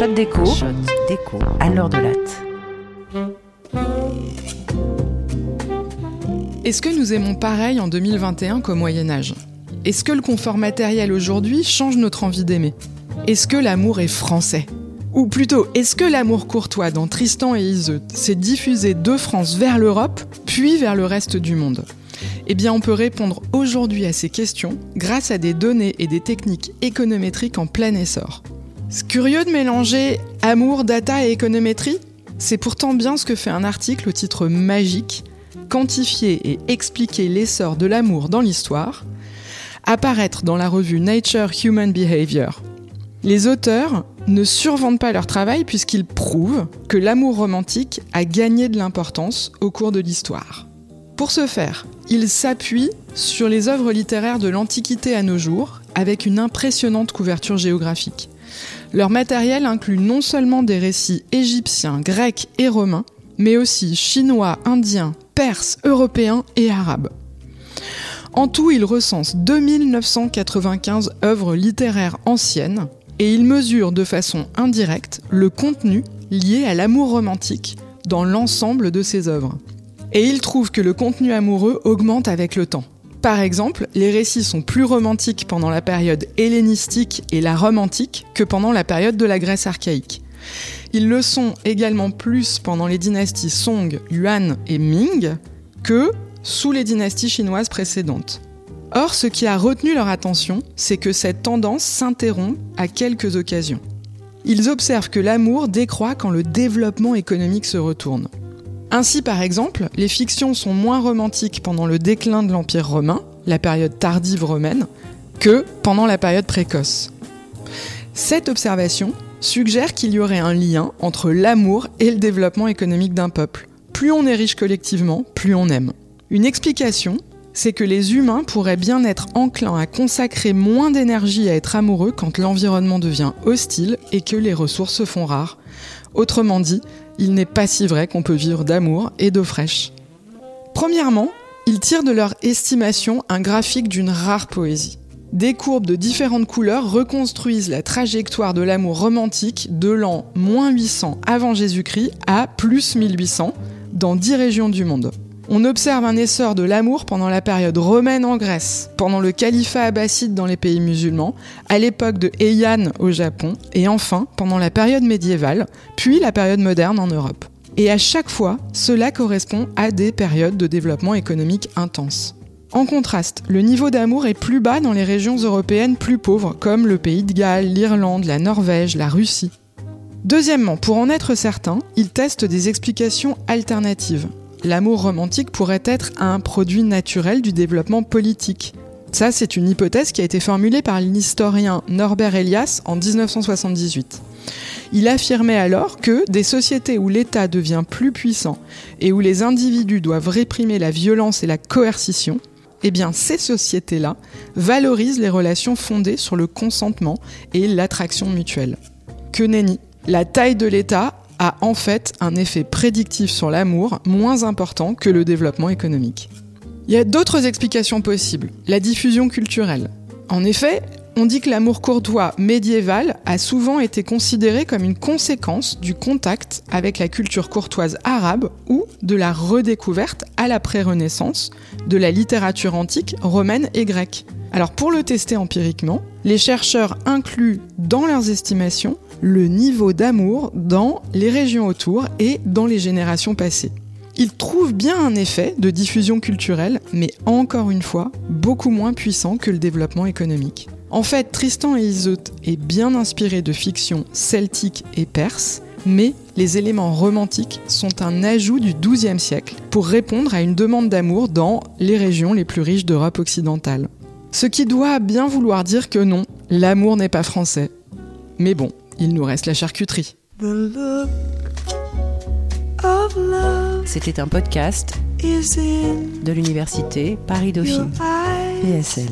Shot déco, Shot déco. À l'heure de latte. Est-ce que nous aimons pareil en 2021 qu'au Moyen Âge Est-ce que le confort matériel aujourd'hui change notre envie d'aimer? Est-ce que l'amour est français? Ou plutôt, est-ce que l'amour courtois dans Tristan et Iseut s'est diffusé de France vers l'Europe, puis vers le reste du monde? Eh bien, on peut répondre aujourd'hui à ces questions grâce à des données et des techniques économétriques en plein essor. C'est curieux de mélanger amour, data et économétrie C'est pourtant bien ce que fait un article au titre magique Quantifier et expliquer l'essor de l'amour dans l'histoire, apparaître dans la revue Nature Human Behavior. Les auteurs ne survendent pas leur travail puisqu'ils prouvent que l'amour romantique a gagné de l'importance au cours de l'histoire. Pour ce faire, ils s'appuient sur les œuvres littéraires de l'Antiquité à nos jours, avec une impressionnante couverture géographique. Leur matériel inclut non seulement des récits égyptiens, grecs et romains, mais aussi chinois, indiens, perses, européens et arabes. En tout, ils recensent 2995 œuvres littéraires anciennes et ils mesurent de façon indirecte le contenu lié à l'amour romantique dans l'ensemble de ces œuvres. Et ils trouvent que le contenu amoureux augmente avec le temps. Par exemple, les récits sont plus romantiques pendant la période hellénistique et la Rome antique que pendant la période de la Grèce archaïque. Ils le sont également plus pendant les dynasties Song, Yuan et Ming que sous les dynasties chinoises précédentes. Or, ce qui a retenu leur attention, c'est que cette tendance s'interrompt à quelques occasions. Ils observent que l'amour décroît quand le développement économique se retourne. Ainsi, par exemple, les fictions sont moins romantiques pendant le déclin de l'Empire romain, la période tardive romaine, que pendant la période précoce. Cette observation suggère qu'il y aurait un lien entre l'amour et le développement économique d'un peuple. Plus on est riche collectivement, plus on aime. Une explication, c'est que les humains pourraient bien être enclins à consacrer moins d'énergie à être amoureux quand l'environnement devient hostile et que les ressources se font rares. Autrement dit, il n'est pas si vrai qu'on peut vivre d'amour et d'eau fraîche. Premièrement, ils tirent de leur estimation un graphique d'une rare poésie. Des courbes de différentes couleurs reconstruisent la trajectoire de l'amour romantique de l'an 800 avant Jésus-Christ à plus 1800 dans dix régions du monde. On observe un essor de l'amour pendant la période romaine en Grèce, pendant le califat abbasside dans les pays musulmans, à l'époque de Heian au Japon, et enfin pendant la période médiévale, puis la période moderne en Europe. Et à chaque fois, cela correspond à des périodes de développement économique intense. En contraste, le niveau d'amour est plus bas dans les régions européennes plus pauvres, comme le pays de Galles, l'Irlande, la Norvège, la Russie. Deuxièmement, pour en être certain, ils testent des explications alternatives l'amour romantique pourrait être un produit naturel du développement politique. Ça, c'est une hypothèse qui a été formulée par l'historien Norbert Elias en 1978. Il affirmait alors que des sociétés où l'État devient plus puissant et où les individus doivent réprimer la violence et la coercition, eh bien ces sociétés-là valorisent les relations fondées sur le consentement et l'attraction mutuelle. Que nenni La taille de l'État a en fait un effet prédictif sur l'amour moins important que le développement économique. Il y a d'autres explications possibles. La diffusion culturelle. En effet, on dit que l'amour courtois médiéval a souvent été considéré comme une conséquence du contact avec la culture courtoise arabe ou de la redécouverte à la pré-Renaissance de la littérature antique romaine et grecque. Alors pour le tester empiriquement, les chercheurs incluent dans leurs estimations le niveau d'amour dans les régions autour et dans les générations passées. Ils trouvent bien un effet de diffusion culturelle, mais encore une fois, beaucoup moins puissant que le développement économique. En fait, Tristan et Iseut est bien inspiré de fictions celtiques et perses, mais les éléments romantiques sont un ajout du XIIe siècle pour répondre à une demande d'amour dans les régions les plus riches d'Europe occidentale. Ce qui doit bien vouloir dire que non, l'amour n'est pas français. Mais bon, il nous reste la charcuterie. C'était un podcast de l'université Paris-Dauphine, PSL.